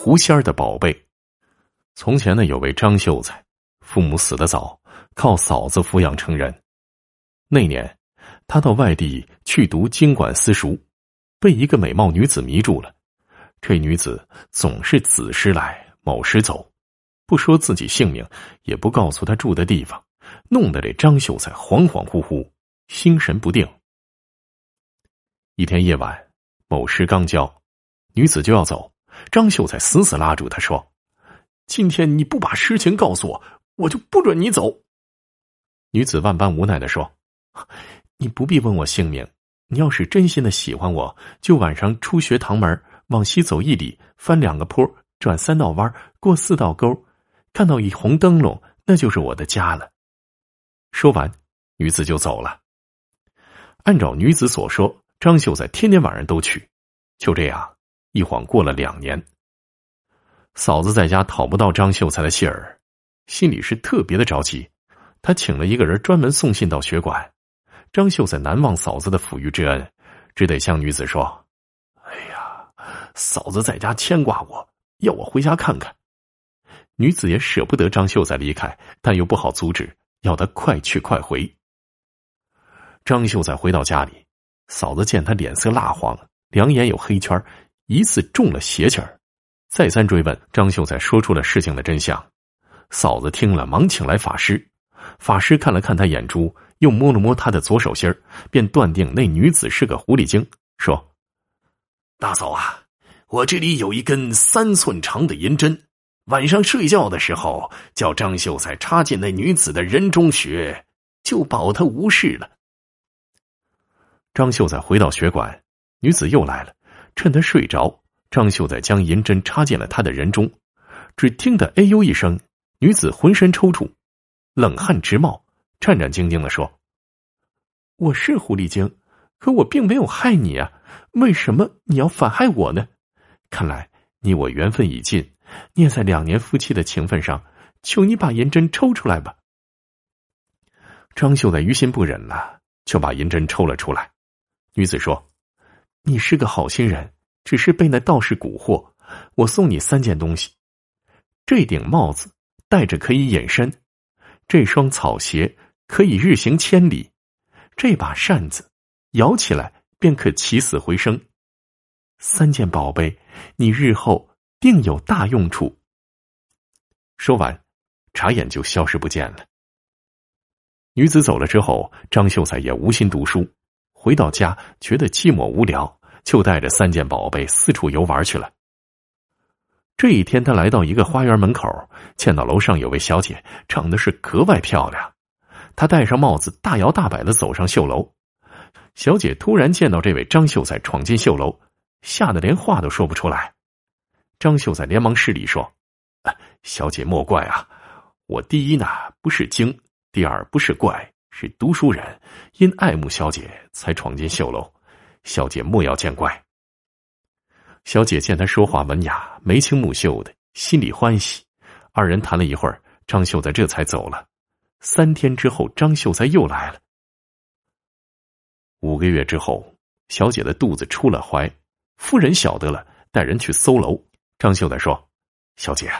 狐仙儿的宝贝。从前呢，有位张秀才，父母死得早，靠嫂子抚养成人。那年，他到外地去读经管私塾，被一个美貌女子迷住了。这女子总是子时来，卯时走，不说自己姓名，也不告诉他住的地方，弄得这张秀才恍恍惚惚，心神不定。一天夜晚，某时刚交，女子就要走，张秀才死死拉住她说。今天你不把实情告诉我，我就不准你走。女子万般无奈的说：“你不必问我姓名，你要是真心的喜欢我，就晚上出学堂门，往西走一里，翻两个坡，转三道弯，过四道沟，看到一红灯笼，那就是我的家了。”说完，女子就走了。按照女子所说，张秀才天天晚上都去。就这样，一晃过了两年。嫂子在家讨不到张秀才的信儿，心里是特别的着急。他请了一个人专门送信到学馆。张秀才难忘嫂子的抚育之恩，只得向女子说：“哎呀，嫂子在家牵挂我，要我回家看看。”女子也舍不得张秀才离开，但又不好阻止，要他快去快回。张秀才回到家里，嫂子见他脸色蜡黄，两眼有黑圈，疑似中了邪气儿。再三追问，张秀才说出了事情的真相。嫂子听了，忙请来法师。法师看了看他眼珠，又摸了摸他的左手心便断定那女子是个狐狸精，说：“大嫂啊，我这里有一根三寸长的银针，晚上睡觉的时候，叫张秀才插进那女子的人中穴，就保她无事了。”张秀才回到学馆，女子又来了，趁他睡着。张秀才将银针插进了他的人中，只听得“哎呦”一声，女子浑身抽搐，冷汗直冒，战战兢兢的说：“我是狐狸精，可我并没有害你啊，为什么你要反害我呢？看来你我缘分已尽，念在两年夫妻的情分上，求你把银针抽出来吧。”张秀才于心不忍了，就把银针抽了出来。女子说：“你是个好心人。”只是被那道士蛊惑，我送你三件东西：这顶帽子戴着可以隐身，这双草鞋可以日行千里，这把扇子摇起来便可起死回生。三件宝贝，你日后定有大用处。说完，眨眼就消失不见了。女子走了之后，张秀才也无心读书，回到家觉得寂寞无聊。就带着三件宝贝四处游玩去了。这一天，他来到一个花园门口，见到楼上有位小姐，长得是格外漂亮。他戴上帽子，大摇大摆的走上绣楼。小姐突然见到这位张秀才闯进绣楼，吓得连话都说不出来。张秀才连忙施礼说：“小姐莫怪啊，我第一呢不是精，第二不是怪，是读书人，因爱慕小姐才闯进绣楼。”小姐莫要见怪。小姐见他说话文雅、眉清目秀的，心里欢喜。二人谈了一会儿，张秀才这才走了。三天之后，张秀才又来了。五个月之后，小姐的肚子出了怀，夫人晓得了，带人去搜楼。张秀才说：“小姐，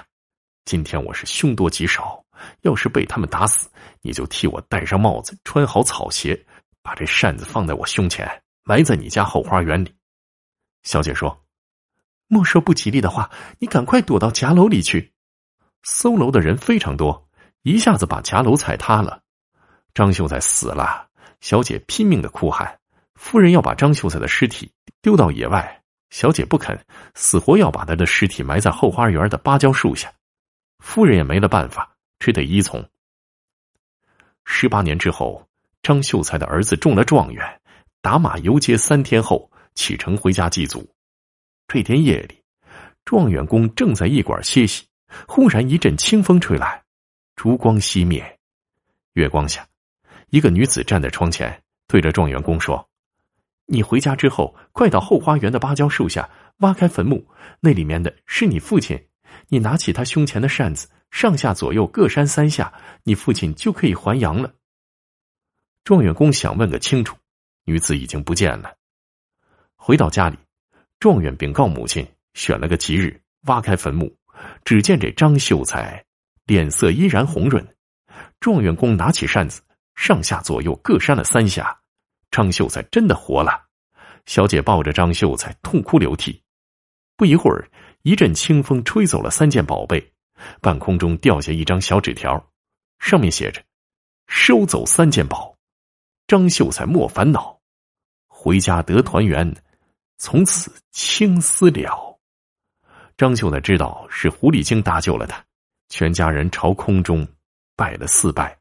今天我是凶多吉少，要是被他们打死，你就替我戴上帽子，穿好草鞋，把这扇子放在我胸前。”埋在你家后花园里，小姐说：“莫说不吉利的话，你赶快躲到夹楼里去。”搜楼的人非常多，一下子把夹楼踩塌了。张秀才死了，小姐拼命的哭喊。夫人要把张秀才的尸体丢到野外，小姐不肯，死活要把他的尸体埋在后花园的芭蕉树下。夫人也没了办法，只得依从。十八年之后，张秀才的儿子中了状元。打马游街三天后启程回家祭祖。这天夜里，状元公正在驿馆歇息，忽然一阵清风吹来，烛光熄灭。月光下，一个女子站在窗前，对着状元公说：“你回家之后，快到后花园的芭蕉树下挖开坟墓，那里面的是你父亲。你拿起他胸前的扇子，上下左右各扇三下，你父亲就可以还阳了。”状元公想问个清楚。女子已经不见了。回到家里，状元禀告母亲，选了个吉日，挖开坟墓，只见这张秀才脸色依然红润。状元公拿起扇子，上下左右各扇了三下，张秀才真的活了。小姐抱着张秀才痛哭流涕。不一会儿，一阵清风吹走了三件宝贝，半空中掉下一张小纸条，上面写着：“收走三件宝，张秀才莫烦恼，回家得团圆，从此青丝了。”张秀才知道是狐狸精搭救了他，全家人朝空中拜了四拜。